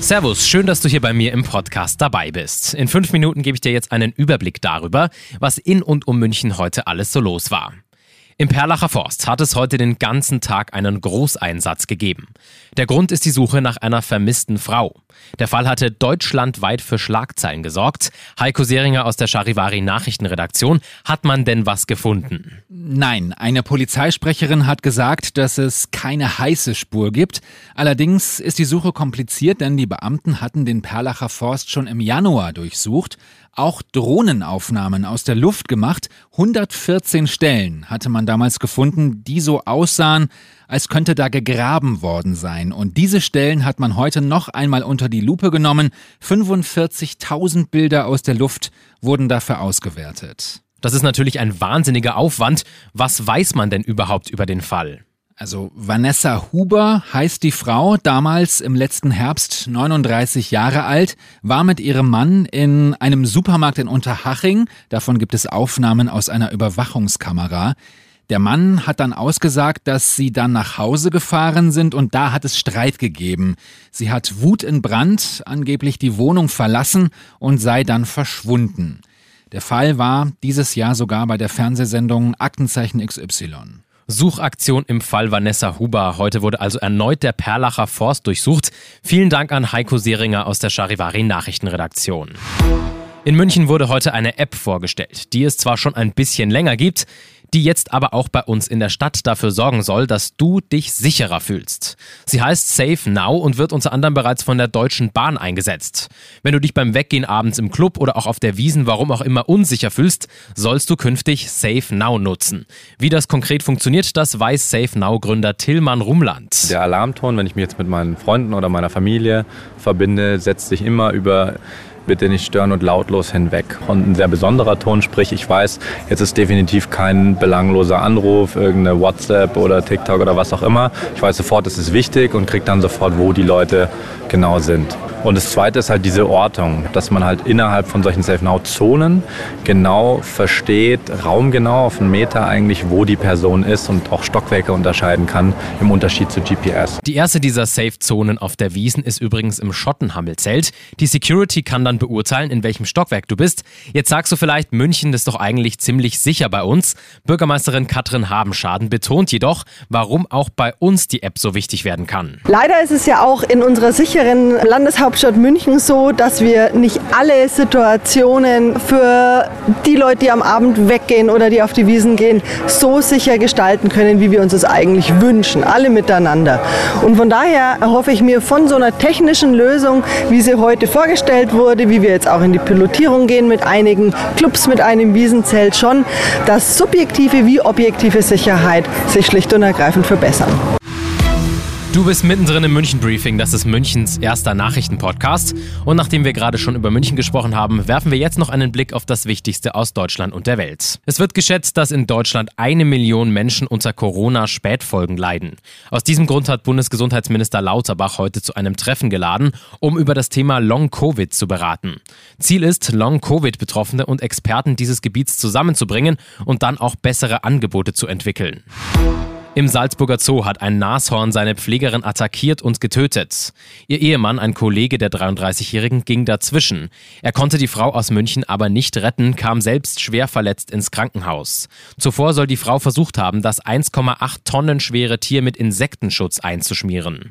Servus, schön, dass du hier bei mir im Podcast dabei bist. In fünf Minuten gebe ich dir jetzt einen Überblick darüber, was in und um München heute alles so los war. Im Perlacher Forst hat es heute den ganzen Tag einen Großeinsatz gegeben. Der Grund ist die Suche nach einer vermissten Frau. Der Fall hatte deutschlandweit für Schlagzeilen gesorgt. Heiko Seringer aus der Charivari Nachrichtenredaktion. Hat man denn was gefunden? Nein, eine Polizeisprecherin hat gesagt, dass es keine heiße Spur gibt. Allerdings ist die Suche kompliziert, denn die Beamten hatten den Perlacher Forst schon im Januar durchsucht auch Drohnenaufnahmen aus der Luft gemacht. 114 Stellen hatte man damals gefunden, die so aussahen, als könnte da gegraben worden sein. Und diese Stellen hat man heute noch einmal unter die Lupe genommen. 45.000 Bilder aus der Luft wurden dafür ausgewertet. Das ist natürlich ein wahnsinniger Aufwand. Was weiß man denn überhaupt über den Fall? Also Vanessa Huber heißt die Frau, damals im letzten Herbst 39 Jahre alt, war mit ihrem Mann in einem Supermarkt in Unterhaching. Davon gibt es Aufnahmen aus einer Überwachungskamera. Der Mann hat dann ausgesagt, dass sie dann nach Hause gefahren sind und da hat es Streit gegeben. Sie hat Wut in Brand, angeblich die Wohnung verlassen und sei dann verschwunden. Der Fall war dieses Jahr sogar bei der Fernsehsendung Aktenzeichen XY. Suchaktion im Fall Vanessa Huber. Heute wurde also erneut der Perlacher Forst durchsucht. Vielen Dank an Heiko Seringer aus der Charivari Nachrichtenredaktion. In München wurde heute eine App vorgestellt, die es zwar schon ein bisschen länger gibt, die jetzt aber auch bei uns in der Stadt dafür sorgen soll, dass du dich sicherer fühlst. Sie heißt Safe Now und wird unter anderem bereits von der Deutschen Bahn eingesetzt. Wenn du dich beim Weggehen abends im Club oder auch auf der Wiesen, warum auch immer, unsicher fühlst, sollst du künftig Safe Now nutzen. Wie das konkret funktioniert, das weiß Safe Now Gründer Tillmann Rumland. Der Alarmton, wenn ich mich jetzt mit meinen Freunden oder meiner Familie verbinde, setzt sich immer über bitte nicht stören und lautlos hinweg. Und ein sehr besonderer Ton, sprich, ich weiß, jetzt ist definitiv kein belangloser Anruf, irgendeine WhatsApp oder TikTok oder was auch immer. Ich weiß sofort, es ist wichtig und kriege dann sofort, wo die Leute genau sind. Und das Zweite ist halt diese Ortung, dass man halt innerhalb von solchen Safe-Now-Zonen genau versteht, raumgenau auf einen Meter eigentlich, wo die Person ist und auch Stockwerke unterscheiden kann im Unterschied zu GPS. Die erste dieser Safe-Zonen auf der Wiesen ist übrigens im Schottenhammelzelt. Die Security kann dann beurteilen, in welchem Stockwerk du bist. Jetzt sagst du vielleicht, München ist doch eigentlich ziemlich sicher bei uns. Bürgermeisterin Katrin Habenschaden betont jedoch, warum auch bei uns die App so wichtig werden kann. Leider ist es ja auch in unserer sicheren Landeshauptstadt Hauptstadt München so, dass wir nicht alle Situationen für die Leute, die am Abend weggehen oder die auf die Wiesen gehen, so sicher gestalten können, wie wir uns das eigentlich wünschen, alle miteinander. Und von daher erhoffe ich mir von so einer technischen Lösung, wie sie heute vorgestellt wurde, wie wir jetzt auch in die Pilotierung gehen mit einigen Clubs, mit einem Wiesenzelt schon, dass subjektive wie objektive Sicherheit sich schlicht und ergreifend verbessern. Du bist mittendrin im München Briefing, das ist Münchens erster Nachrichtenpodcast. Und nachdem wir gerade schon über München gesprochen haben, werfen wir jetzt noch einen Blick auf das Wichtigste aus Deutschland und der Welt. Es wird geschätzt, dass in Deutschland eine Million Menschen unter Corona-Spätfolgen leiden. Aus diesem Grund hat Bundesgesundheitsminister Lauterbach heute zu einem Treffen geladen, um über das Thema Long-Covid zu beraten. Ziel ist, Long-Covid-Betroffene und Experten dieses Gebiets zusammenzubringen und dann auch bessere Angebote zu entwickeln. Im Salzburger Zoo hat ein Nashorn seine Pflegerin attackiert und getötet. Ihr Ehemann, ein Kollege der 33-Jährigen, ging dazwischen. Er konnte die Frau aus München aber nicht retten, kam selbst schwer verletzt ins Krankenhaus. Zuvor soll die Frau versucht haben, das 1,8 Tonnen schwere Tier mit Insektenschutz einzuschmieren.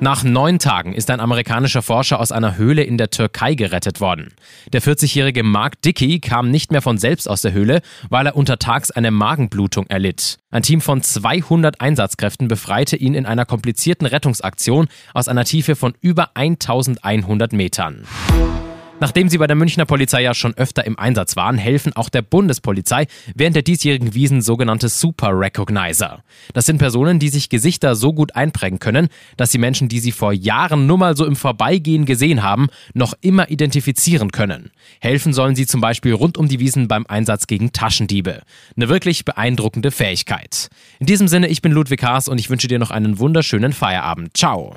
Nach neun Tagen ist ein amerikanischer Forscher aus einer Höhle in der Türkei gerettet worden. Der 40-jährige Mark Dickey kam nicht mehr von selbst aus der Höhle, weil er untertags eine Magenblutung erlitt. Ein Team von 200 Einsatzkräften befreite ihn in einer komplizierten Rettungsaktion aus einer Tiefe von über 1100 Metern. Nachdem sie bei der Münchner Polizei ja schon öfter im Einsatz waren, helfen auch der Bundespolizei während der diesjährigen Wiesen sogenannte Super Recognizer. Das sind Personen, die sich Gesichter so gut einprägen können, dass sie Menschen, die sie vor Jahren nur mal so im Vorbeigehen gesehen haben, noch immer identifizieren können. Helfen sollen sie zum Beispiel rund um die Wiesen beim Einsatz gegen Taschendiebe. Eine wirklich beeindruckende Fähigkeit. In diesem Sinne, ich bin Ludwig Haas und ich wünsche dir noch einen wunderschönen Feierabend. Ciao.